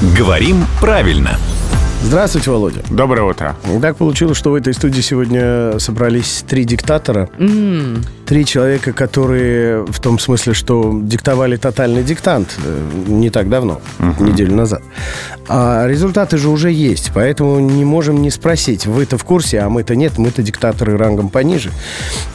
Говорим правильно. Здравствуйте, Володя. Доброе утро. Так получилось, что в этой студии сегодня собрались три диктатора. Три человека, которые в том смысле, что диктовали тотальный диктант э, не так давно, неделю назад. А результаты же уже есть, поэтому не можем не спросить. Вы-то в курсе, а мы-то нет, мы-то диктаторы рангом пониже.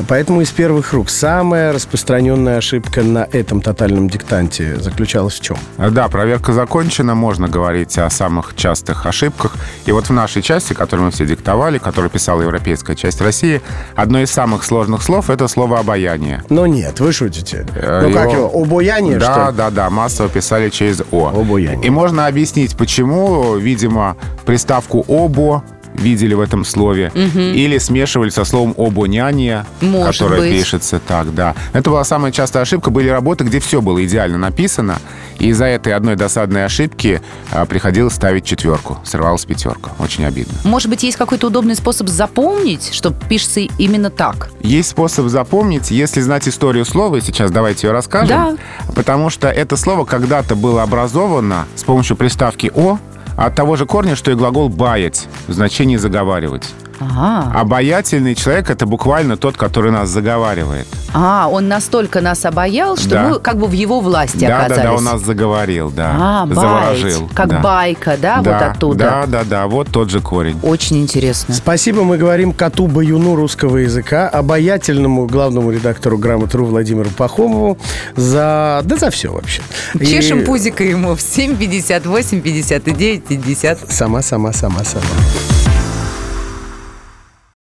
Поэтому из первых рук самая распространенная ошибка на этом тотальном диктанте заключалась в чем? Да, проверка закончена, можно говорить о самых частых ошибках. И вот в нашей части, которую мы все диктовали, которую писала европейская часть России, одно из самых сложных слов — это слово «обаяние». Но нет, вы шутите. Э, ну как его- его? Обаяние, да, что ли? да, да, массово писали через «о». Обаяние. И можно объяснить, почему, видимо, приставку «обо» видели в этом слове. Или смешивали со словом «обоняние», Может которое быть. пишется так, да. Это была самая частая ошибка. Были работы, где все было идеально написано, и из-за этой одной досадной ошибки а, приходилось ставить четверку. Срывалась пятерка. Очень обидно. Может быть, есть какой-то удобный способ запомнить, что пишется именно так? Есть способ запомнить, если знать историю слова, и сейчас давайте ее расскажем. Да. Потому что это слово когда-то было образовано с помощью приставки «о», от того же корня, что и глагол «баять» в значении «заговаривать». Ага. Обаятельный человек — это буквально тот, который нас заговаривает. А, он настолько нас обаял, что Да. мы как бы в его власти Да, да, оказались. да, он нас заговорил, да. А, байт. Заворожил. Как да. байка, да, вот Да, оттуда. Да, да, да, вот тот же корень. Очень интересно. Спасибо, мы говорим коту Баюну русского языка, обаятельному главному редактору «Грамотру» Владимиру Пахомову за... да за все вообще. И Чешем пузико ему в 7, 58, 59, 50. Сама, сама, сама, сама.